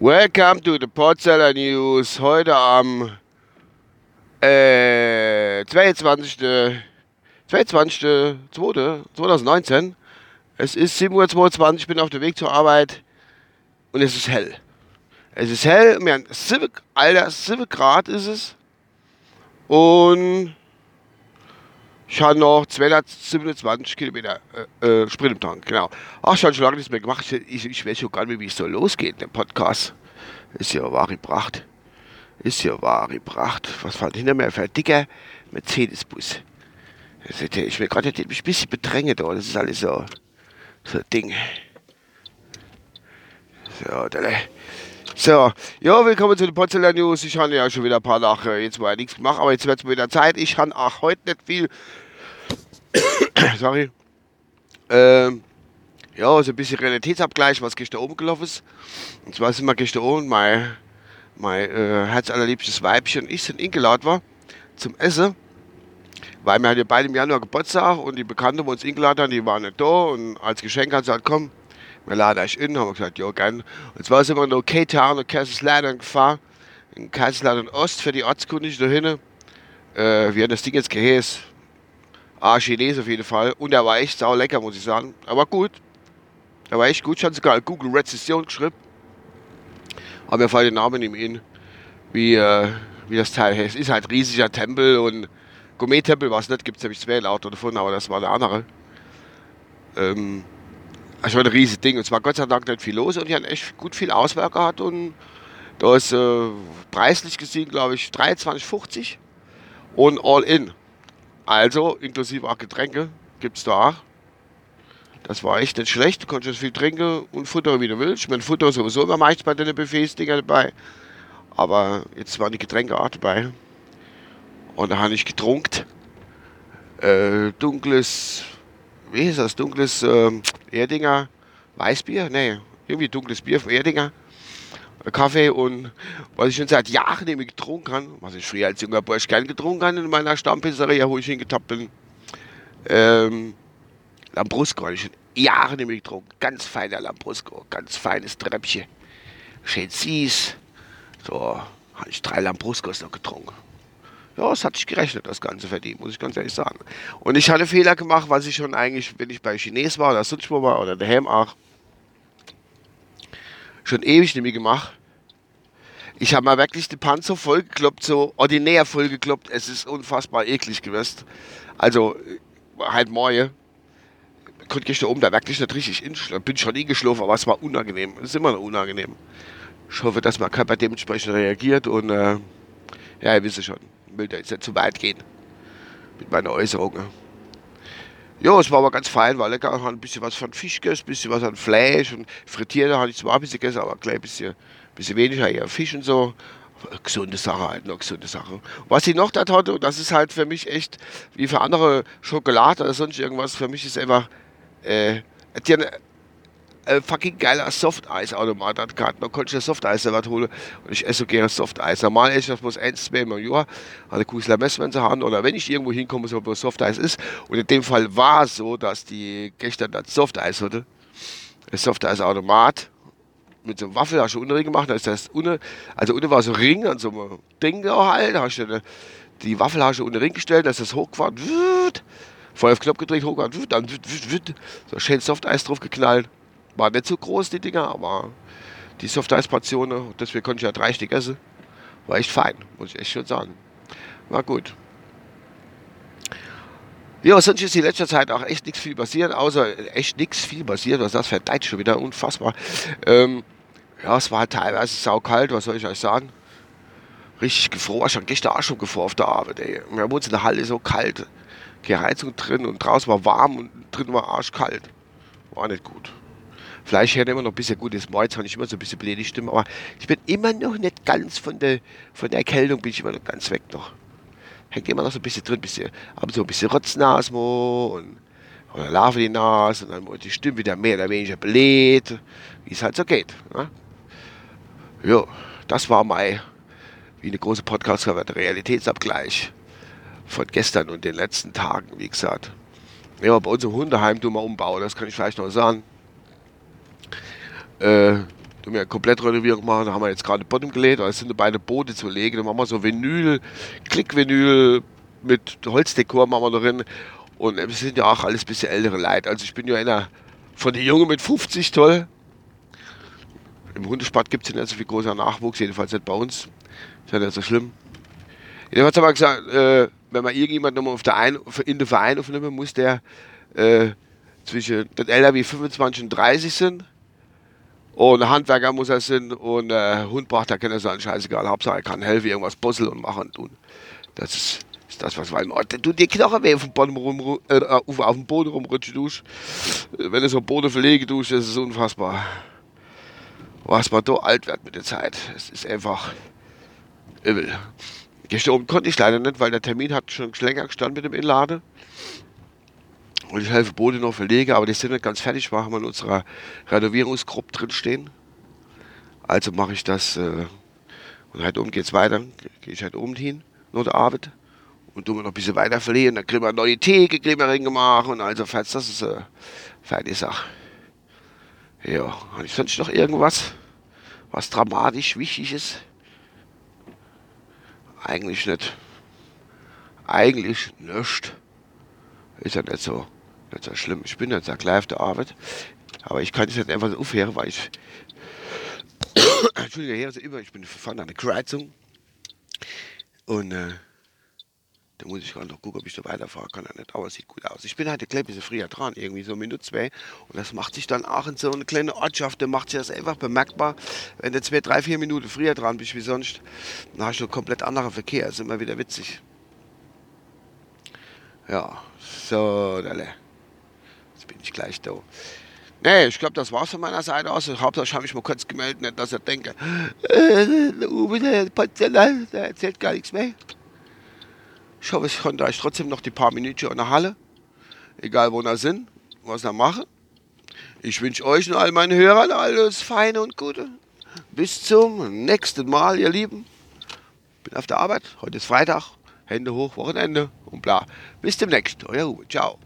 Welcome to the Podseller News. Heute am äh, 22. 22. 2. 2019. Es ist 7.22 Uhr, ich bin auf dem Weg zur Arbeit und es ist hell. Es ist hell, wir haben 7, Alter, 7 Grad ist es. Und ich habe noch 227 Kilometer äh, äh, Sprit im Tank, genau. Ach, ich habe schon lange nichts mehr gemacht. Ich, ich weiß schon gar nicht wie es so losgeht, der Podcast. Ist ja wahre Pracht. Ist ja wahre Pracht. Was fällt hinter mir für ein dicker Mercedes-Bus? Ich will gerade ein bisschen bedrängen da. Das ist alles so, so ein Ding. So, da. So, ja, willkommen zu den Potsdamer News. Ich habe ja schon wieder ein paar Tage jetzt mal nichts gemacht, aber jetzt wird es wieder Zeit. Ich habe auch heute nicht viel. Sorry. Ähm, ja, so ein bisschen Realitätsabgleich, was gestern oben gelaufen ist. Und zwar sind wir gestern oben, mein, mein äh, herzallerliebstes Weibchen und ich sind eingeladen war zum Essen. Weil wir hatten ja beide im Januar Geburtstag und die Bekannte, die uns eingeladen haben, die waren nicht da. Und als Geschenk hat sie gesagt, komm, wir laden euch in, haben wir gesagt, ja, gern. Und zwar sind wir in K-Town und Kaiserslautern gefahren, in Kaiserslautern Ost für die Ortskunde dahin. Äh, wie hat das Ding jetzt geheißen? Ah, Chines auf jeden Fall. Und er war echt sau lecker, muss ich sagen. Aber gut. Er war echt gut. Ich habe sogar Google Rezession geschrieben. Aber mir fällt der Name nicht in, wie, äh, wie das Teil heißt. Ist halt riesiger Tempel und Gourmet-Tempel war es nicht. Gibt es nämlich zwei lauter davon, aber das war der andere. Ähm, es war ein riesiges Ding. Und zwar Gott sei Dank nicht viel los und die haben echt gut viel Auswahl gehabt. Und da ist äh, preislich gesehen, glaube ich, 23,50 und all in. Also, inklusive auch Getränke, gibt es da auch. Das war echt nicht schlecht. Du konntest viel trinken und Futter, wie du willst. Ich meine, Futter sowieso immer meist bei den Buffets-Dinger dabei. Aber jetzt waren die Getränke auch dabei. Und da habe ich getrunken. Äh, dunkles wie ist das, dunkles ähm, Erdinger Weißbier? Nee, irgendwie dunkles Bier von Erdinger. Kaffee und was ich schon seit Jahren mehr getrunken habe, was ich früher als junger Bursch gern getrunken habe in meiner Stammpizzeria, wo ich hingetappt bin. Ähm, Lambrusco habe ich schon Jahre mehr getrunken. Ganz feiner Lambrusco, ganz feines Treppchen. Schön süß. So, habe ich drei Lambruscos noch getrunken ja, es hat sich gerechnet, das Ganze verdient, muss ich ganz ehrlich sagen. Und ich hatte Fehler gemacht, was ich schon eigentlich, wenn ich bei Chines war oder sonst wo war oder daheim auch, schon ewig nicht mehr gemacht. Ich habe mal wirklich die Panzer vollgekloppt, so ordinär vollgekloppt. Es ist unfassbar eklig gewesen. Also, halt morgen. Konnte ich da oben da wirklich nicht richtig inschlafen. Bin schon nie geschlafen, aber es war unangenehm. Es ist immer noch unangenehm. Ich hoffe, dass man bei dementsprechend reagiert und, äh, ja, ihr wisst schon will da jetzt nicht zu weit gehen mit meiner Äußerung. Ja, es war aber ganz fein, lecker. Ich habe ein bisschen was von Fisch gegessen, ein bisschen was an Fleisch und frittiert habe ich zwar ein bisschen gegessen, aber gleich ein bisschen, bisschen weniger, eher Fisch und so. Gesunde Sache halt, noch gesunde Sache. Was ich noch da hatte, das ist halt für mich echt, wie für andere Schokolade oder sonst irgendwas, für mich ist einfach, äh, die haben äh, fucking geiler Softeis-Automat hat gehabt. Man konnte Softeis was holen und ich esse so gerne Softeis. Normal esse ich das bloß eins, zwei Mal im Jahr. Hatte Kusler Mess, wenn sie haben oder wenn ich irgendwo hinkomme, so bloß Softeis ist. Und in dem Fall war es so, dass die gestern das Softeis hatte. Das Softeis-Automat mit so einem Waffel, hast du unten gemacht, da ist das unten, also unten war so ein Ring an so einem Ding da halt, da hast du eine, die Waffel hast du unten Ring gestellt, da ist das hochgefahren, voll auf Knopf gedreht, hochgefahren, dann so schön Softeis drauf geknallt. War nicht so groß, die Dinger, aber die Soft-Eis-Portionen, deswegen konnte ich ja drei Stück essen. War echt fein, muss ich echt schon sagen. War gut. Ja, sonst ist in letzter Zeit auch echt nichts viel passiert, außer echt nichts viel passiert. Was das Deutsch schon wieder? Unfassbar. Ähm, ja, es war teilweise saukalt, was soll ich euch sagen? Richtig gefroren. Habe gestern auch schon gefroren auf der Arbeit, ey. Wir uns in der Halle so kalt. Keine Heizung drin und draußen war warm und drin war arschkalt. War nicht gut. Fleisch hört immer noch ein bisschen gut. Das Malz habe ich immer so ein bisschen blöde Stimme, aber ich bin immer noch nicht ganz von der, von der Erkältung, bin ich immer noch ganz weg noch. Hängt immer noch so ein bisschen drin, bisschen, aber so ein bisschen Rotznase und oder Larve die Nase und dann wird die Stimme wieder mehr oder weniger bläht, wie es halt so geht. Ne? Ja, das war mal wie eine große podcast der Realitätsabgleich von gestern und den letzten Tagen, wie gesagt. Ja, bei uns im Hundeheim tun wir umbauen, das kann ich vielleicht noch sagen. Äh, haben wir eine Komplettrenovierung gemacht, da haben wir jetzt gerade Bottom gelegt, da sind beide Boote zu legen, da machen wir so Vinyl, Klickvinyl mit Holzdekor machen wir drin und wir sind ja auch alles ein bisschen ältere Leute, also ich bin ja einer von den Jungen mit 50 toll. Im Hundesport gibt es nicht so viel großer Nachwuchs, jedenfalls nicht bei uns. Ist ja nicht so schlimm. Jedenfalls haben wir gesagt, äh, wenn man irgendjemand nochmal auf der Ein in den Verein aufnehmen muss, der äh, zwischen den wie 25 und 30 sind. Und Handwerker muss er sein und äh, Hund braucht er sein, scheißegal. Hauptsache er kann helfen, irgendwas puzzeln und machen und tun. Das ist, ist das, was wir wollen. Du die Knochen weh auf dem Boden, äh, dem Boden rumrutschen tust. Wenn du so Boden verlegen tust, das ist unfassbar. Was man da alt wird mit der Zeit. Es ist einfach übel. Gestern oben konnte ich leider nicht, weil der Termin hat schon länger gestanden mit dem Inlade. Und ich helfe Boote noch verlege, aber die sind nicht ganz fertig, wir haben in unserer Renovierungsgruppe drin stehen. Also mache ich das äh, und heute oben geht es weiter. Gehe ich heute oben hin, nur der Arbeit. Und tun wir noch ein bisschen weiter verlegen. Dann kriegen wir neue Theke, kriegen wir gemacht und also fetzt. Das ist eine fertige Sache. Ja, habe ich sonst noch irgendwas, was dramatisch wichtig ist? Eigentlich nicht. Eigentlich nicht. Ist ja nicht so, nicht so schlimm. Ich bin jetzt ja gleich auf der Arbeit. Aber ich kann es nicht einfach so aufhören, weil ich. Entschuldige, hier ist immer, ich bin verfahren an eine Kreuzung. Und äh, da muss ich gerade noch gucken, ob ich da weiterfahren kann. Nicht, aber es sieht gut aus. Ich bin halt ein bisschen früher dran, irgendwie so Minute zwei. Und das macht sich dann auch in so eine kleine Ortschaft, da macht sich das einfach bemerkbar. Wenn du zwei, drei, vier Minuten früher dran bist wie sonst, dann hast du einen komplett anderen Verkehr. Das ist immer wieder witzig. Ja, so, Dalle. Bin ich gleich da. Nee, ich glaube, das war's von meiner Seite aus. Hauptsache habe ich mal kurz gemeldet, nicht, dass er denke, äh, der Uwe, der, der erzählt gar nichts mehr. Ich hoffe, ich konnte euch trotzdem noch die paar Minuten in der Halle, egal wo wir sind, was wir machen. Ich wünsche euch und all meinen Hörern alles Feine und Gute. Bis zum nächsten Mal, ihr Lieben. Bin auf der Arbeit. Heute ist Freitag. Hände hoch, Wochenende und bla. Bis demnächst. Euer Uwe. Ciao.